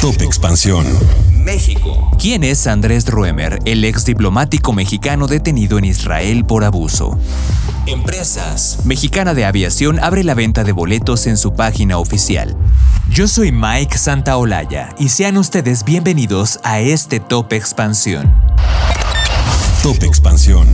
Top Expansión. México. ¿Quién es Andrés Ruemer, el ex diplomático mexicano detenido en Israel por abuso? Empresas. Mexicana de Aviación abre la venta de boletos en su página oficial. Yo soy Mike Santaolalla y sean ustedes bienvenidos a este Top Expansión. Top Expansión.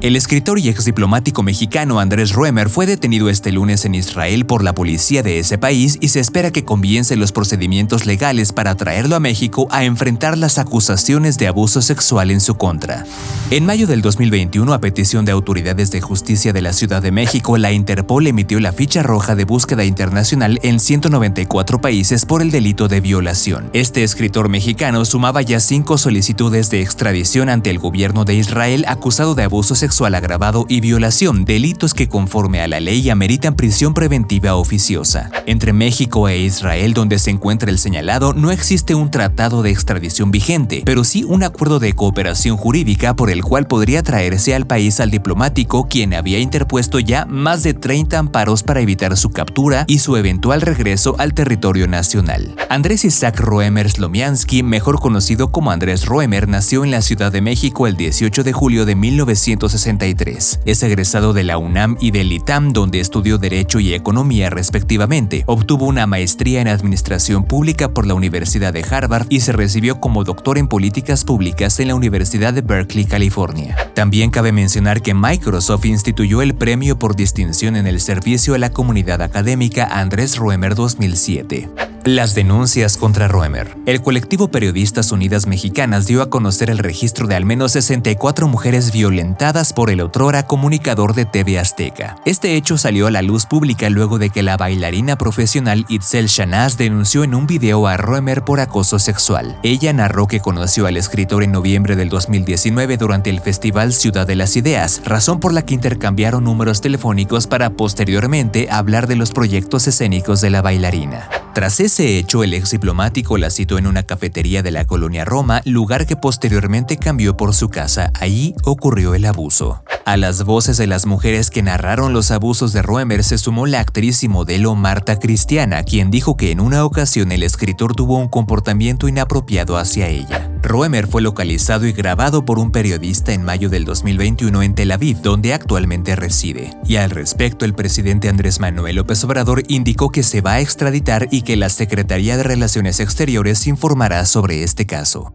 El escritor y ex diplomático mexicano Andrés Ruemer fue detenido este lunes en Israel por la policía de ese país y se espera que comience los procedimientos legales para traerlo a México a enfrentar las acusaciones de abuso sexual en su contra. En mayo del 2021, a petición de autoridades de justicia de la Ciudad de México, la Interpol emitió la ficha roja de búsqueda internacional en 194 países por el delito de violación. Este escritor mexicano sumaba ya cinco solicitudes de extradición ante el gobierno de Israel acusado de abuso sexual sexual agravado y violación, delitos que conforme a la ley ameritan prisión preventiva oficiosa. Entre México e Israel, donde se encuentra el señalado, no existe un tratado de extradición vigente, pero sí un acuerdo de cooperación jurídica por el cual podría traerse al país al diplomático quien había interpuesto ya más de 30 amparos para evitar su captura y su eventual regreso al territorio nacional. Andrés Isaac Roemer Slomiansky, mejor conocido como Andrés Roemer, nació en la Ciudad de México el 18 de julio de 1960 es egresado de la UNAM y del ITAM, donde estudió Derecho y Economía respectivamente. Obtuvo una maestría en Administración Pública por la Universidad de Harvard y se recibió como doctor en Políticas Públicas en la Universidad de Berkeley, California. También cabe mencionar que Microsoft instituyó el Premio por Distinción en el Servicio a la Comunidad Académica Andrés Roemer 2007. Las denuncias contra Roemer. El colectivo Periodistas Unidas Mexicanas dio a conocer el registro de al menos 64 mujeres violentadas por el otrora comunicador de TV Azteca. Este hecho salió a la luz pública luego de que la bailarina profesional Itzel Shanaz denunció en un video a Roemer por acoso sexual. Ella narró que conoció al escritor en noviembre del 2019 durante el festival Ciudad de las Ideas, razón por la que intercambiaron números telefónicos para posteriormente hablar de los proyectos escénicos de la bailarina. Tras ese hecho, el ex diplomático la citó en una cafetería de la colonia Roma, lugar que posteriormente cambió por su casa. Allí ocurrió el abuso. A las voces de las mujeres que narraron los abusos de Roemer se sumó la actriz y modelo Marta Cristiana, quien dijo que en una ocasión el escritor tuvo un comportamiento inapropiado hacia ella. Roemer fue localizado y grabado por un periodista en mayo del 2021 en Tel Aviv, donde actualmente reside. Y al respecto, el presidente Andrés Manuel López Obrador indicó que se va a extraditar y que la Secretaría de Relaciones Exteriores informará sobre este caso.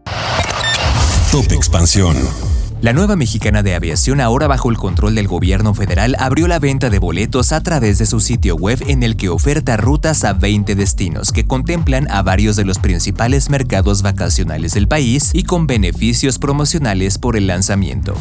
Top Expansión. La nueva mexicana de aviación, ahora bajo el control del gobierno federal, abrió la venta de boletos a través de su sitio web en el que oferta rutas a 20 destinos que contemplan a varios de los principales mercados vacacionales del país y con beneficios promocionales por el lanzamiento.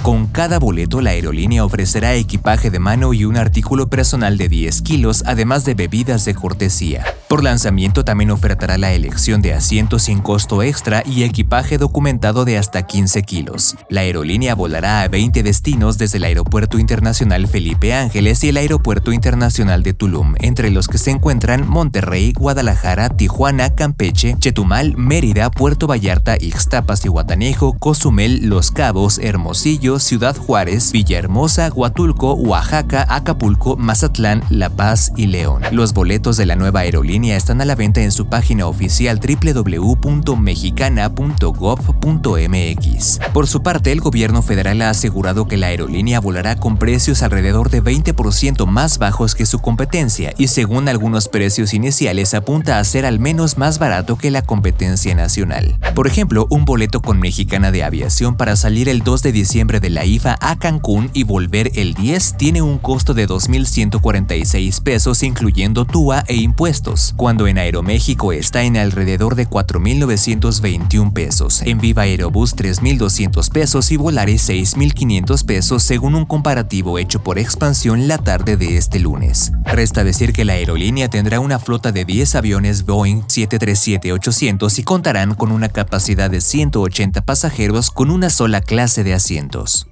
Con cada boleto, la aerolínea ofrecerá equipaje de mano y un artículo personal de 10 kilos, además de bebidas de cortesía. Por lanzamiento también ofertará la elección de asientos sin costo extra y equipaje documentado de hasta 15 kilos. La aerolínea volará a 20 destinos desde el Aeropuerto Internacional Felipe Ángeles y el Aeropuerto Internacional de Tulum, entre los que se encuentran Monterrey, Guadalajara, Tijuana, Campeche, Chetumal, Mérida, Puerto Vallarta, Ixtapas y Guatanejo, Cozumel, Los Cabos, Hermosillo, Ciudad Juárez, Villahermosa, Huatulco, Oaxaca, Acapulco, Mazatlán, La Paz y León. Los boletos de la nueva aerolínea están a la venta en su página oficial www.mexicana.gov.mx. Por su parte, el gobierno federal ha asegurado que la aerolínea volará con precios alrededor de 20% más bajos que su competencia y según algunos precios iniciales apunta a ser al menos más barato que la competencia nacional. Por ejemplo, un boleto con Mexicana de Aviación para salir el 2 de diciembre de la IFA a Cancún y volver el 10 tiene un costo de 2.146 pesos incluyendo TUA e impuestos, cuando en Aeroméxico está en alrededor de 4.921 pesos, en Viva Aerobús 3.200 pesos y Volaris 6.500 pesos según un comparativo hecho por Expansión la tarde de este lunes. Resta decir que la aerolínea tendrá una flota de 10 aviones Boeing 737-800 y contarán con una capacidad de 180 pasajeros con una sola clase de asientos.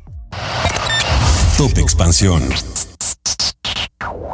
Top Expansión.